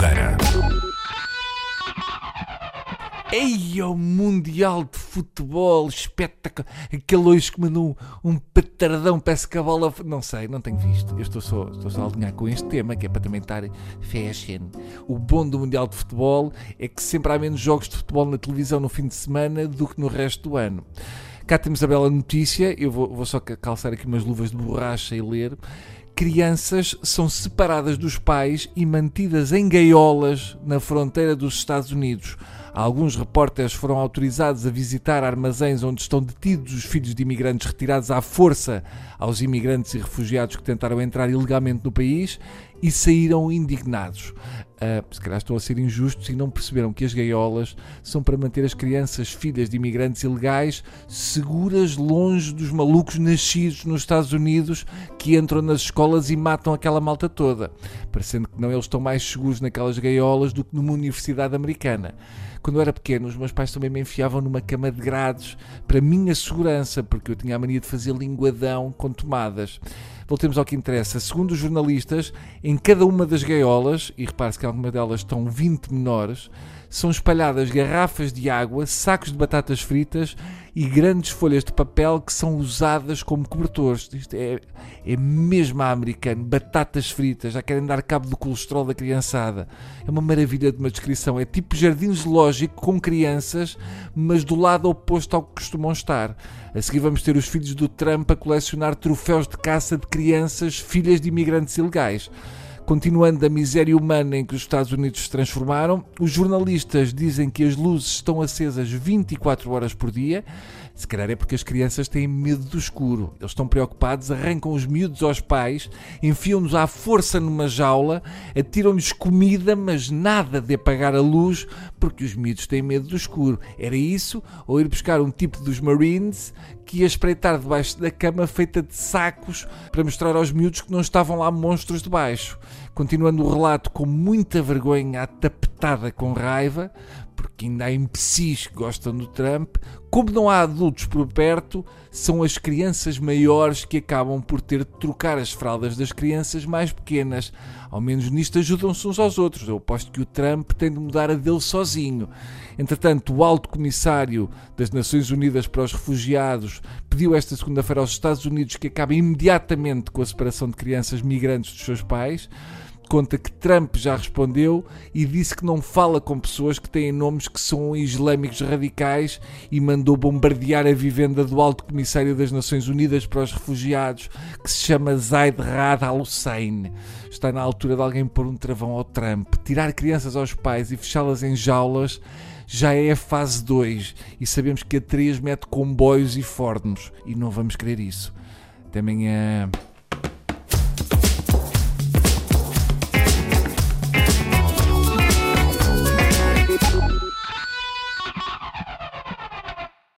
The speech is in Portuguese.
Nogueira. Ei, o Mundial de Futebol, espetáculo. Aquele hoje que mandou um, um petardão, parece que a bola. Não sei, não tenho visto. Eu estou só, estou só a alinhar com este tema, que é para também estar fashion. O bom do Mundial de Futebol é que sempre há menos jogos de futebol na televisão no fim de semana do que no resto do ano. Cá temos a bela notícia, eu vou, vou só calçar aqui umas luvas de borracha e ler crianças são separadas dos pais e mantidas em gaiolas na fronteira dos Estados Unidos. Alguns repórteres foram autorizados a visitar armazéns onde estão detidos os filhos de imigrantes retirados à força aos imigrantes e refugiados que tentaram entrar ilegalmente no país e saíram indignados. Uh, se calhar estão a ser injustos e não perceberam que as gaiolas são para manter as crianças filhas de imigrantes ilegais seguras longe dos malucos nascidos nos Estados Unidos que entram nas escolas e matam aquela malta toda. Parecendo que não eles estão mais seguros naquelas gaiolas do que numa universidade americana. Quando eu era pequeno, os meus pais também me enfiavam numa cama de grades para minha segurança, porque eu tinha a mania de fazer linguadão com tomadas. Voltemos ao que interessa. Segundo os jornalistas, em cada uma das gaiolas, e repare-se que algumas delas estão 20 menores, são espalhadas garrafas de água, sacos de batatas fritas e grandes folhas de papel que são usadas como cobertores. Isto é, é mesmo americano. Batatas fritas, já querem dar cabo do colesterol da criançada. É uma maravilha de uma descrição. É tipo jardim zoológico com crianças, mas do lado oposto ao que costumam estar. A seguir vamos ter os filhos do Trump a colecionar troféus de caça de crianças, filhas de imigrantes ilegais. Continuando a miséria humana em que os Estados Unidos se transformaram, os jornalistas dizem que as luzes estão acesas 24 horas por dia. Se calhar é porque as crianças têm medo do escuro. Eles estão preocupados, arrancam os miúdos aos pais, enfiam-nos à força numa jaula, atiram-lhes comida, mas nada de apagar a luz, porque os miúdos têm medo do escuro. Era isso, ou ir buscar um tipo dos Marines que ia espreitar debaixo da cama feita de sacos para mostrar aos miúdos que não estavam lá monstros debaixo. Continuando o relato com muita vergonha, atapetada com raiva, porque ainda há imbecis que gostam do Trump, como não há adultos por perto, são as crianças maiores que acabam por ter de trocar as fraldas das crianças mais pequenas. Ao menos nisto ajudam-se uns aos outros. Eu aposto que o Trump tem de mudar a dele sozinho. Entretanto, o alto comissário das Nações Unidas para os Refugiados pediu esta segunda-feira aos Estados Unidos que acabe imediatamente com a separação de crianças migrantes dos seus pais conta que Trump já respondeu e disse que não fala com pessoas que têm nomes que são islâmicos radicais e mandou bombardear a vivenda do Alto Comissário das Nações Unidas para os Refugiados, que se chama Zaid Rad al-Hussein. Está na altura de alguém pôr um travão ao Trump. Tirar crianças aos pais e fechá-las em jaulas já é a fase 2 e sabemos que a 3 mete comboios e fornos e não vamos querer isso. Até amanhã.